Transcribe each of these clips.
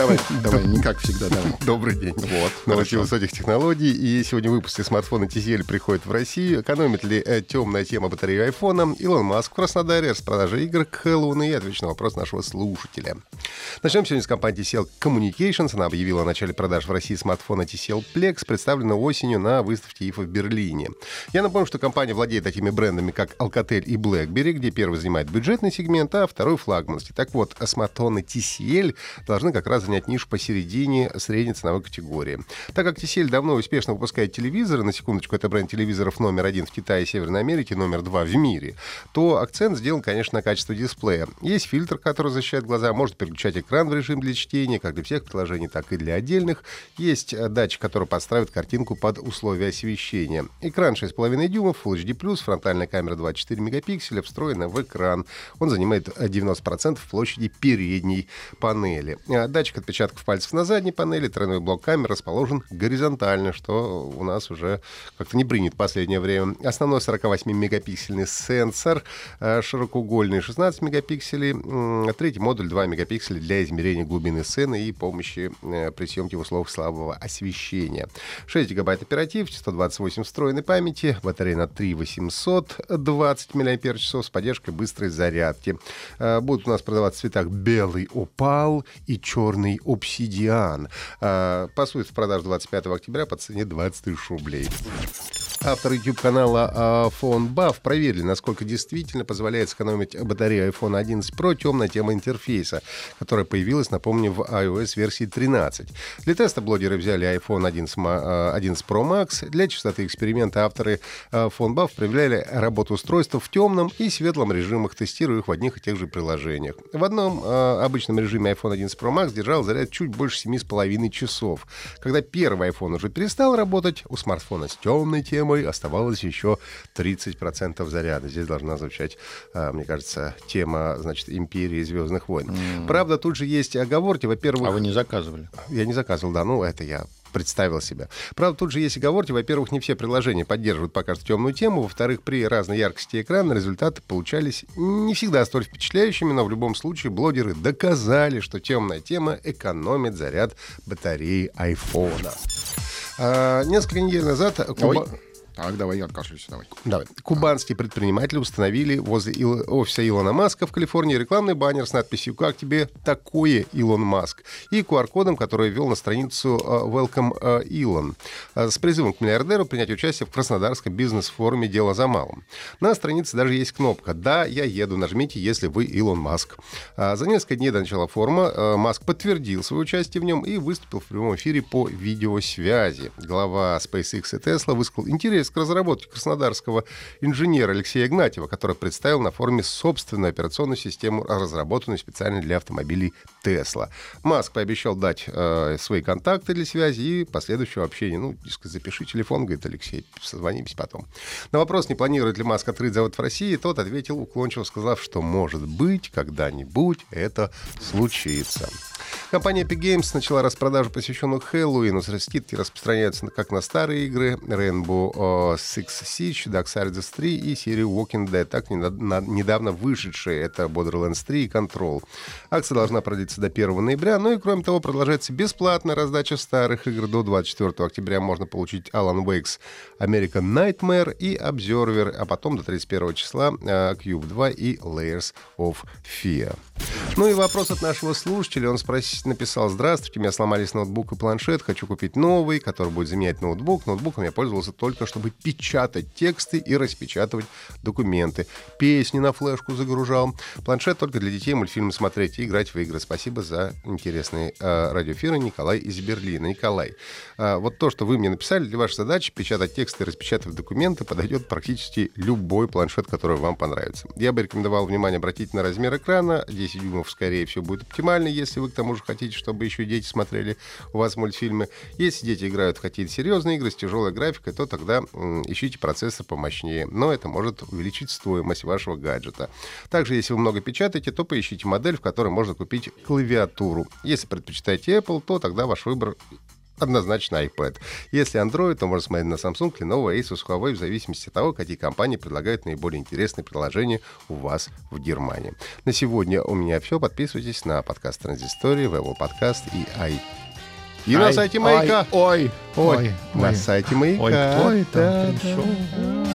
Давай, давай, не как всегда, давай. Добрый день. Вот, хорошо. высоких технологий. И сегодня в выпуске смартфона TCL приходит в Россию. Экономит ли э, темная тема батареи айфона? Илон Маск в Краснодаре. Распродажа игр к Хэллоуину. И отвечу на вопрос нашего слушателя. Начнем сегодня с компании TCL Communications. Она объявила о начале продаж в России смартфона TCL Plex, представленного осенью на выставке IFA в Берлине. Я напомню, что компания владеет такими брендами, как Alcatel и BlackBerry, где первый занимает бюджетный сегмент, а второй флагманский. Так вот, смартфоны TCL должны как раз занять нишу посередине средней ценовой категории. Так как TCL давно успешно выпускает телевизоры, на секундочку, это бренд телевизоров номер один в Китае и Северной Америке, номер два в мире, то акцент сделан, конечно, на качество дисплея. Есть фильтр, который защищает глаза, может переключать экран в режим для чтения, как для всех приложений, так и для отдельных. Есть э, датчик, который подстраивает картинку под условия освещения. Экран 6,5 дюймов, Full HD+, фронтальная камера 24 мегапикселя, встроена в экран. Он занимает э, 90% площади передней панели. А Датчик отпечатков пальцев на задней панели, тройной блок камер расположен горизонтально, что у нас уже как-то не принято в последнее время. Основной 48-мегапиксельный сенсор, э, широкоугольный 16 мегапикселей, третий модуль 2 мегапикселя для измерения глубины сцены и помощи э, при съемке в условиях слабого освещения. 6 гигабайт оператив, 128 встроенной памяти, батарея на 3820 мАч с поддержкой быстрой зарядки. Э, Будут у нас продаваться в цветах белый опал и черный обсидиан. Э, Пасует в продажу 25 октября по цене 20 тысяч рублей. Автор YouTube-канала а, Phone Buff проверили, насколько действительно позволяет сэкономить батарею iPhone 11 Pro темная тема интерфейса, которая появилась, напомню, в iOS версии 13. Для теста блогеры взяли iPhone 11, ма- а, 11 Pro Max. Для частоты эксперимента авторы а, Phone Buff проверяли работу устройства в темном и светлом режимах, тестируя их в одних и тех же приложениях. В одном а, обычном режиме iPhone 11 Pro Max держал заряд чуть больше 7,5 часов. Когда первый iPhone уже перестал работать, у смартфона с темной темой оставалось еще 30% заряда. Здесь должна звучать, а, мне кажется, тема, значит, Империи Звездных войн. Правда, тут же есть оговорки. Во-первых, А вы не заказывали? я не заказывал, да, ну это я представил себя. Правда, тут же есть оговорки. Во-первых, не все приложения поддерживают пока что темную тему. Во-вторых, при разной яркости экрана результаты получались не всегда столь впечатляющими, но в любом случае блогеры доказали, что темная тема экономит заряд батареи айфона. А, несколько недель назад Куба- Ой. Так, давай я откашляюсь, давай. Давай. Кубанские предприниматели установили возле Ил- офиса Илона Маска в Калифорнии рекламный баннер с надписью «Как тебе такое, Илон Маск?» и QR-кодом, который ввел на страницу э, «Welcome э, Elon» э, с призывом к миллиардеру принять участие в Краснодарском бизнес-форуме «Дело за малым». На странице даже есть кнопка «Да, я еду, нажмите, если вы Илон Маск». А За несколько дней до начала форума Маск подтвердил свое участие в нем и выступил в прямом эфире по видеосвязи. Глава SpaceX и Tesla высказал интерес к разработке краснодарского инженера Алексея Игнатьева, который представил на форуме собственную операционную систему, разработанную специально для автомобилей Tesla. Маск пообещал дать э, свои контакты для связи и последующего общения. Ну, дескать, запиши телефон, говорит Алексей, созвонимся потом. На вопрос, не планирует ли Маск открыть завод в России, тот ответил уклончиво, сказав, что, может быть, когда-нибудь это случится. Компания Epic Games начала распродажу, посвященную Хэллоуину. Скидки распространяются на- как на старые игры Rainbow Six Siege, Darksiders 3 и серию Walking Dead, так недавно вышедшие. Это Borderlands 3 и Control. Акция должна продлиться до 1 ноября, ну и кроме того продолжается бесплатная раздача старых игр. До 24 октября можно получить Alan Wake's American Nightmare и Observer, а потом до 31 числа э, Cube 2 и Layers of Fear. Ну и вопрос от нашего слушателя. Он спросил, написал, здравствуйте, у меня сломались ноутбук и планшет, хочу купить новый, который будет заменять ноутбук. Ноутбуком я пользовался только, чтобы печатать тексты и распечатывать документы. Песни на флешку загружал. Планшет только для детей, мультфильмы смотреть и играть в игры. Спасибо за интересные э, радиоэфиры. Николай из Берлина. Николай, э, вот то, что вы мне написали, для вашей задачи печатать тексты и распечатывать документы подойдет практически любой планшет, который вам понравится. Я бы рекомендовал внимание обратить на размер экрана. 10 дюймов, скорее всего, будет оптимально, если вы к тому же хотите, чтобы еще дети смотрели у вас мультфильмы. Если дети играют в какие-то серьезные игры с тяжелой графикой, то тогда ищите процессор помощнее. Но это может увеличить стоимость вашего гаджета. Также, если вы много печатаете, то поищите модель, в которой можно купить клавиатуру. Если предпочитаете Apple, то тогда ваш выбор однозначно iPad. Если Android, то можно смотреть на Samsung, Lenovo, Asus, Huawei, в зависимости от того, какие компании предлагают наиболее интересные приложения у вас в Германии. На сегодня у меня все. Подписывайтесь на подкаст Транзистории, в Apple Podcast и i и на сайте Маяка. Ой, ой, ой. На сайте Маяка. Ой, кто это Да, пришел?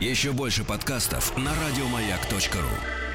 Еще больше подкастов на радиомаяк.ру.